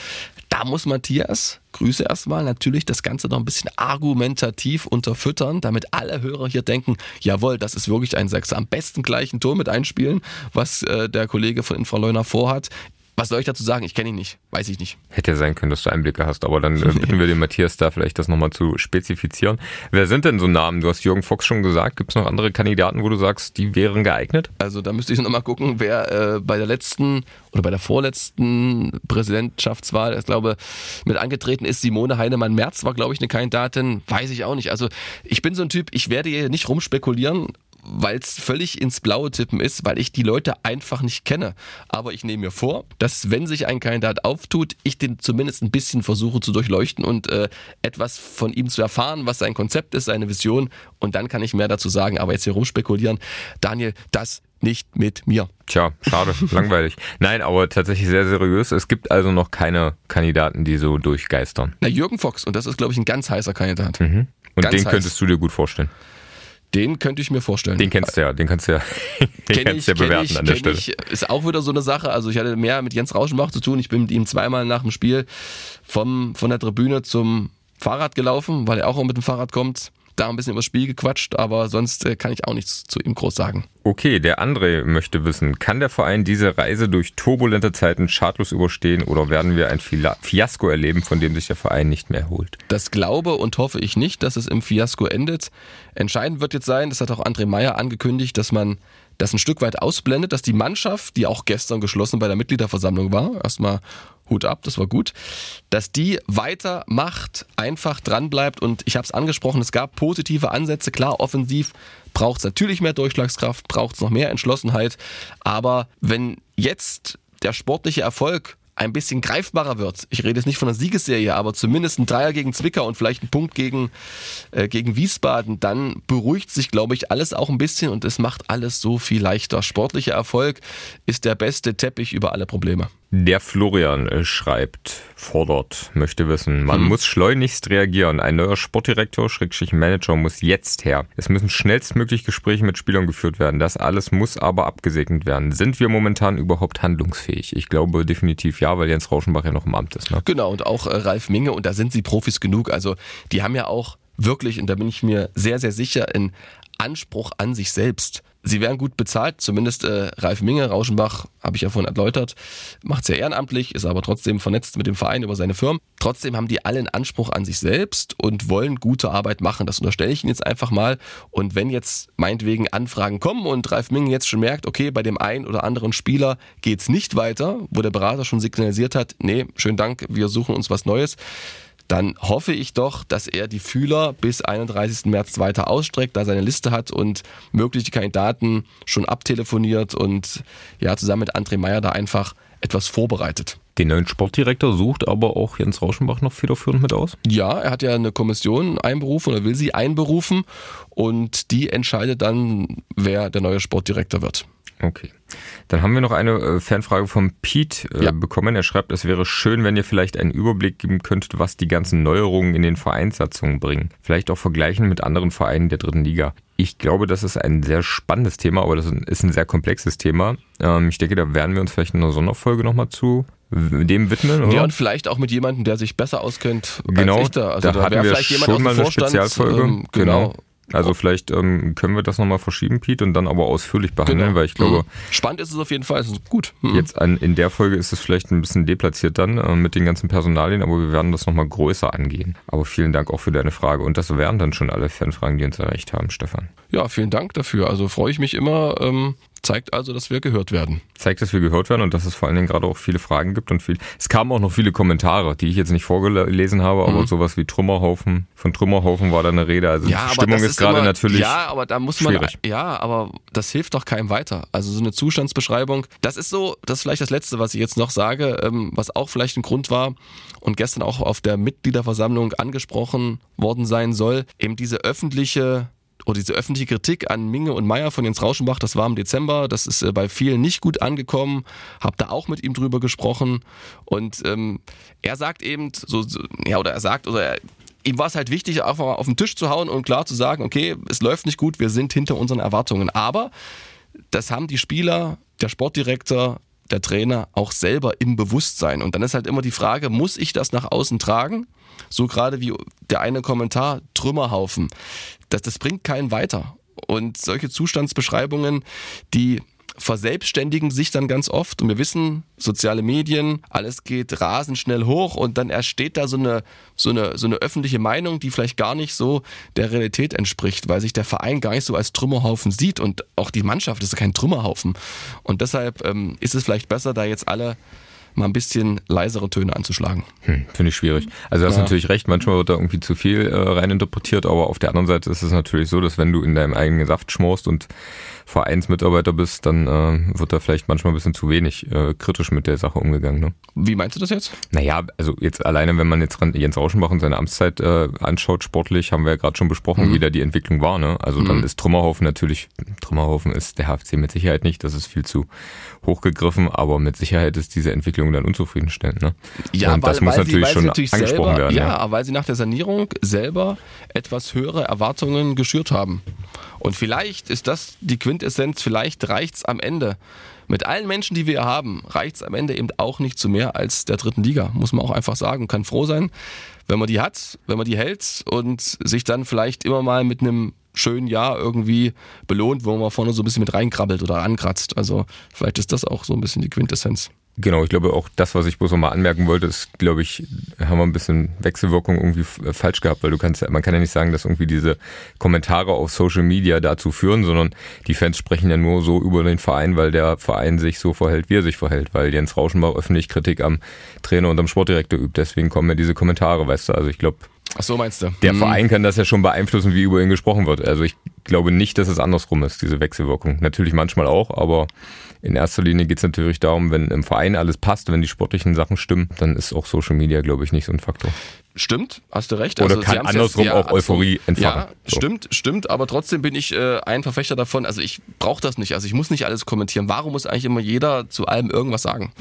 Da muss Matthias, Grüße erstmal, natürlich das Ganze noch ein bisschen argumentativ unterfüttern, damit alle Hörer hier denken, jawohl, das ist wirklich ein Sechser. Am besten gleich ein Tor mit einspielen, was äh, der Kollege von Infraleuna vorhat. Was soll ich dazu sagen? Ich kenne ihn nicht. Weiß ich nicht. Hätte sein können, dass du Einblicke hast, aber dann äh, bitten wir den Matthias da vielleicht das nochmal zu spezifizieren. Wer sind denn so Namen? Du hast Jürgen Fox schon gesagt. Gibt es noch andere Kandidaten, wo du sagst, die wären geeignet? Also da müsste ich nochmal gucken, wer äh, bei der letzten oder bei der vorletzten Präsidentschaftswahl, ich glaube, mit angetreten ist. Simone Heinemann-Merz war, glaube ich, eine Kandidatin. Weiß ich auch nicht. Also ich bin so ein Typ, ich werde hier nicht rumspekulieren weil es völlig ins Blaue tippen ist, weil ich die Leute einfach nicht kenne. Aber ich nehme mir vor, dass wenn sich ein Kandidat auftut, ich den zumindest ein bisschen versuche zu durchleuchten und äh, etwas von ihm zu erfahren, was sein Konzept ist, seine Vision. Und dann kann ich mehr dazu sagen. Aber jetzt hier rumspekulieren, Daniel, das nicht mit mir. Tja, schade, langweilig. Nein, aber tatsächlich sehr seriös. Es gibt also noch keine Kandidaten, die so durchgeistern. Na, Jürgen Fox, und das ist, glaube ich, ein ganz heißer Kandidat. Mhm. Und ganz den heiß. könntest du dir gut vorstellen. Den könnte ich mir vorstellen. Den kennst du ja, den kannst du ja, den kannst du ja bewerten ich, an der Stelle. Ich, ist auch wieder so eine Sache. Also ich hatte mehr mit Jens Rauschenbach zu tun. Ich bin mit ihm zweimal nach dem Spiel vom, von der Tribüne zum Fahrrad gelaufen, weil er auch mit dem Fahrrad kommt da ein bisschen über das Spiel gequatscht, aber sonst äh, kann ich auch nichts zu ihm groß sagen. Okay, der André möchte wissen, kann der Verein diese Reise durch turbulente Zeiten schadlos überstehen oder werden wir ein Fiasko erleben, von dem sich der Verein nicht mehr erholt? Das glaube und hoffe ich nicht, dass es im Fiasko endet. Entscheidend wird jetzt sein, das hat auch André Meyer angekündigt, dass man das ein Stück weit ausblendet, dass die Mannschaft, die auch gestern geschlossen bei der Mitgliederversammlung war, erstmal Hut ab, das war gut, dass die weitermacht, einfach dranbleibt und ich habe es angesprochen, es gab positive Ansätze, klar, offensiv braucht es natürlich mehr Durchschlagskraft, braucht es noch mehr Entschlossenheit, aber wenn jetzt der sportliche Erfolg ein bisschen greifbarer wird. Ich rede jetzt nicht von einer Siegesserie, aber zumindest ein Dreier gegen Zwickau und vielleicht ein Punkt gegen, äh, gegen Wiesbaden, dann beruhigt sich, glaube ich, alles auch ein bisschen und es macht alles so viel leichter. Sportlicher Erfolg ist der beste Teppich über alle Probleme. Der Florian äh, schreibt, fordert, möchte wissen, man hm. muss schleunigst reagieren. Ein neuer Sportdirektor, Schrägstrich Manager muss jetzt her. Es müssen schnellstmöglich Gespräche mit Spielern geführt werden. Das alles muss aber abgesegnet werden. Sind wir momentan überhaupt handlungsfähig? Ich glaube definitiv ja, weil Jens Rauschenbach ja noch im Amt ist. Ne? Genau, und auch äh, Ralf Minge, und da sind sie Profis genug. Also die haben ja auch wirklich, und da bin ich mir sehr, sehr sicher, einen Anspruch an sich selbst Sie werden gut bezahlt, zumindest äh, Ralf Minge, Rauschenbach, habe ich ja vorhin erläutert, macht sehr ehrenamtlich, ist aber trotzdem vernetzt mit dem Verein über seine Firmen. Trotzdem haben die alle einen Anspruch an sich selbst und wollen gute Arbeit machen. Das unterstelle ich Ihnen jetzt einfach mal. Und wenn jetzt meinetwegen Anfragen kommen und Ralf Minge jetzt schon merkt, okay, bei dem einen oder anderen Spieler geht's nicht weiter, wo der Berater schon signalisiert hat, nee, schönen Dank, wir suchen uns was Neues, dann hoffe ich doch, dass er die Fühler bis 31. März weiter ausstreckt, da seine Liste hat und mögliche Kandidaten schon abtelefoniert und ja, zusammen mit André Meyer da einfach etwas vorbereitet. Den neuen Sportdirektor sucht aber auch Jens Rauschenbach noch federführend mit aus? Ja, er hat ja eine Kommission einberufen oder will sie einberufen und die entscheidet dann, wer der neue Sportdirektor wird. Okay. Dann haben wir noch eine äh, Fanfrage von Pete äh, ja. bekommen. Er schreibt, es wäre schön, wenn ihr vielleicht einen Überblick geben könntet, was die ganzen Neuerungen in den Vereinssatzungen bringen. Vielleicht auch vergleichen mit anderen Vereinen der dritten Liga. Ich glaube, das ist ein sehr spannendes Thema, aber das ist ein sehr komplexes Thema. Ähm, ich denke, da werden wir uns vielleicht in einer Sonderfolge nochmal zu dem widmen. Oder? Ja, und vielleicht auch mit jemandem, der sich besser auskennt genau, als ich da. Also da, da hatten wir vielleicht jemand schon mal eine Spezialfolge. Ähm, genau. genau. Also vielleicht ähm, können wir das nochmal verschieben, Pete, und dann aber ausführlich behandeln, genau. weil ich glaube. Mhm. Spannend ist es auf jeden Fall, es ist gut. Mhm. Jetzt an, in der Folge ist es vielleicht ein bisschen deplatziert dann äh, mit den ganzen Personalien, aber wir werden das nochmal größer angehen. Aber vielen Dank auch für deine Frage. Und das wären dann schon alle Fanfragen, die uns erreicht haben, Stefan. Ja, vielen Dank dafür. Also freue ich mich immer, ähm, Zeigt also, dass wir gehört werden. Zeigt, dass wir gehört werden und dass es vor allen Dingen gerade auch viele Fragen gibt und viel. Es kamen auch noch viele Kommentare, die ich jetzt nicht vorgelesen habe, aber mhm. sowas wie Trümmerhaufen. Von Trümmerhaufen war da eine Rede. Also ja, die Stimmung ist, ist gerade natürlich. Ja, aber da muss man. Schwierig. Ja, aber das hilft doch keinem weiter. Also so eine Zustandsbeschreibung. Das ist so, das ist vielleicht das Letzte, was ich jetzt noch sage, ähm, was auch vielleicht ein Grund war und gestern auch auf der Mitgliederversammlung angesprochen worden sein soll. Eben diese öffentliche oder diese öffentliche Kritik an Minge und Meier von Jens Rauschenbach, das war im Dezember, das ist äh, bei vielen nicht gut angekommen, habe da auch mit ihm drüber gesprochen und ähm, er sagt eben, so, so, ja, oder er sagt, oder er, ihm war es halt wichtig, einfach mal auf den Tisch zu hauen und klar zu sagen, okay, es läuft nicht gut, wir sind hinter unseren Erwartungen. Aber das haben die Spieler, der Sportdirektor, der Trainer auch selber im Bewusstsein. Und dann ist halt immer die Frage, muss ich das nach außen tragen? So gerade wie der eine Kommentar, Trümmerhaufen. Das, das bringt keinen weiter. Und solche Zustandsbeschreibungen, die verselbstständigen sich dann ganz oft und wir wissen, soziale Medien, alles geht rasend schnell hoch und dann entsteht da so eine, so eine, so eine öffentliche Meinung, die vielleicht gar nicht so der Realität entspricht, weil sich der Verein gar nicht so als Trümmerhaufen sieht und auch die Mannschaft ist kein Trümmerhaufen. Und deshalb ähm, ist es vielleicht besser, da jetzt alle mal ein bisschen leisere Töne anzuschlagen. Hm, Finde ich schwierig. Also du hast ja. natürlich recht, manchmal wird da irgendwie zu viel äh, reininterpretiert, aber auf der anderen Seite ist es natürlich so, dass wenn du in deinem eigenen Saft schmorst und Vereinsmitarbeiter bist, dann äh, wird da vielleicht manchmal ein bisschen zu wenig äh, kritisch mit der Sache umgegangen. Ne? Wie meinst du das jetzt? Naja, also jetzt alleine, wenn man jetzt Jens Rauschenbach und seine Amtszeit äh, anschaut, sportlich, haben wir ja gerade schon besprochen, mhm. wie da die Entwicklung war. Ne? Also mhm. dann ist Trümmerhaufen natürlich, Trümmerhaufen ist der HFC mit Sicherheit nicht, das ist viel zu hochgegriffen, aber mit Sicherheit ist diese Entwicklung dann unzufriedenstellend. Ne? Ja, und weil, das muss weil natürlich sie, schon natürlich angesprochen selber, werden. Ja, ja, weil sie nach der Sanierung selber etwas höhere Erwartungen geschürt haben. Und vielleicht ist das die Quintessenz, vielleicht reicht's am Ende. Mit allen Menschen, die wir haben, reicht's am Ende eben auch nicht zu mehr als der dritten Liga, muss man auch einfach sagen. Kann froh sein, wenn man die hat, wenn man die hält und sich dann vielleicht immer mal mit einem schönen Jahr irgendwie belohnt, wo man vorne so ein bisschen mit reinkrabbelt oder ankratzt. Also vielleicht ist das auch so ein bisschen die Quintessenz. Genau, ich glaube auch das, was ich bloß nochmal anmerken wollte, ist, glaube ich, haben wir ein bisschen Wechselwirkung irgendwie äh, falsch gehabt, weil du kannst, man kann ja nicht sagen, dass irgendwie diese Kommentare auf Social Media dazu führen, sondern die Fans sprechen ja nur so über den Verein, weil der Verein sich so verhält, wie er sich verhält, weil Jens Rauschenbach öffentlich Kritik am Trainer und am Sportdirektor übt. Deswegen kommen ja diese Kommentare, weißt du. Also ich glaube, Ach so meinst du? Der hm. Verein kann das ja schon beeinflussen, wie über ihn gesprochen wird. Also ich glaube nicht, dass es andersrum ist, diese Wechselwirkung. Natürlich manchmal auch, aber in erster Linie geht es natürlich darum, wenn im Verein alles passt, wenn die sportlichen Sachen stimmen, dann ist auch Social Media, glaube ich, nicht so ein Faktor. Stimmt, hast du recht. Oder also, kann andersrum ja, auch Euphorie entfachen. Ja, so. stimmt, stimmt, aber trotzdem bin ich äh, ein Verfechter davon. Also ich brauche das nicht, also ich muss nicht alles kommentieren. Warum muss eigentlich immer jeder zu allem irgendwas sagen?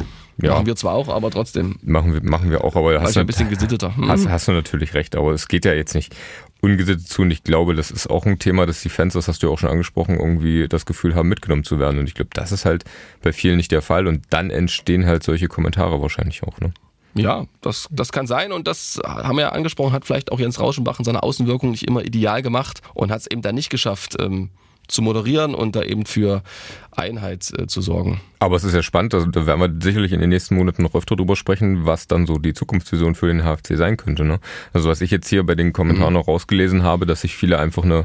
Ja. Machen wir zwar auch, aber trotzdem. Machen wir, machen wir auch, aber hast du ein bisschen gesitteter. Hm. Hast, hast du natürlich recht, aber es geht ja jetzt nicht ungesittet zu und ich glaube, das ist auch ein Thema, dass die Fans, das hast du ja auch schon angesprochen, irgendwie das Gefühl haben, mitgenommen zu werden. Und ich glaube, das ist halt bei vielen nicht der Fall und dann entstehen halt solche Kommentare wahrscheinlich auch. Ne? Ja, das, das kann sein und das haben wir ja angesprochen, hat vielleicht auch Jens Rauschenbach in seiner Außenwirkung nicht immer ideal gemacht und hat es eben dann nicht geschafft, ähm, zu moderieren und da eben für Einheit äh, zu sorgen. Aber es ist ja spannend, also da werden wir sicherlich in den nächsten Monaten noch öfter drüber sprechen, was dann so die Zukunftsvision für den HFC sein könnte. Ne? Also was ich jetzt hier bei den Kommentaren mhm. noch rausgelesen habe, dass sich viele einfach eine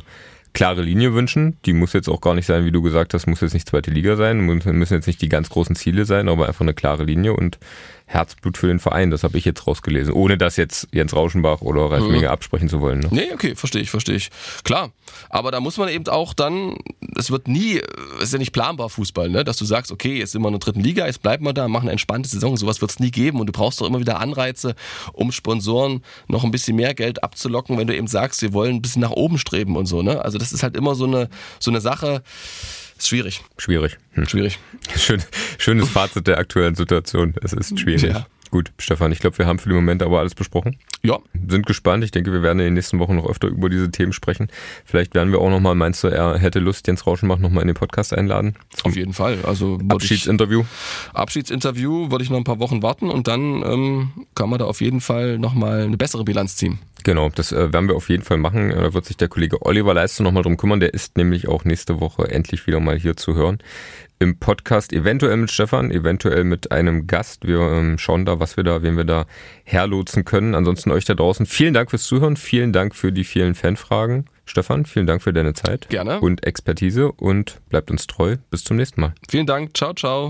klare Linie wünschen. Die muss jetzt auch gar nicht sein, wie du gesagt hast, muss jetzt nicht zweite Liga sein, müssen jetzt nicht die ganz großen Ziele sein, aber einfach eine klare Linie und Herzblut für den Verein. Das habe ich jetzt rausgelesen, ohne das jetzt Jens Rauschenbach oder Ralf mhm. absprechen zu wollen. Ne? Nee, okay, verstehe ich, verstehe ich. Klar, aber da muss man eben auch dann, es wird nie, es ist ja nicht planbar Fußball, ne? dass du sagst, okay, jetzt sind wir in der dritten Liga, jetzt bleiben wir da, machen eine entspannte Saison. Sowas wird es nie geben und du brauchst doch immer wieder Anreize, um Sponsoren noch ein bisschen mehr Geld abzulocken, wenn du eben sagst, wir wollen ein bisschen nach oben streben und so. Ne? Also das ist halt immer so eine, so eine Sache, ist schwierig. Schwierig. Hm. Schwierig. Schön, schönes Fazit der aktuellen Situation. Es ist schwierig. Ja. Gut, Stefan, ich glaube, wir haben für den Moment aber alles besprochen. Ja. Sind gespannt. Ich denke, wir werden in den nächsten Wochen noch öfter über diese Themen sprechen. Vielleicht werden wir auch nochmal, meinst du, er hätte Lust, Jens Rauschenbach nochmal in den Podcast einladen? Auf jeden Fall. Also Abschiedsinterview? Ich, Abschiedsinterview würde ich noch ein paar Wochen warten und dann ähm, kann man da auf jeden Fall nochmal eine bessere Bilanz ziehen. Genau, das äh, werden wir auf jeden Fall machen. Da wird sich der Kollege Oliver Leister nochmal drum kümmern. Der ist nämlich auch nächste Woche endlich wieder mal hier zu hören im Podcast, eventuell mit Stefan, eventuell mit einem Gast. Wir ähm, schauen da, was wir da, wen wir da herlotsen können. Ansonsten euch da draußen vielen Dank fürs Zuhören, vielen Dank für die vielen Fanfragen. Stefan, vielen Dank für deine Zeit. Gerne. Und Expertise und bleibt uns treu. Bis zum nächsten Mal. Vielen Dank. Ciao, ciao.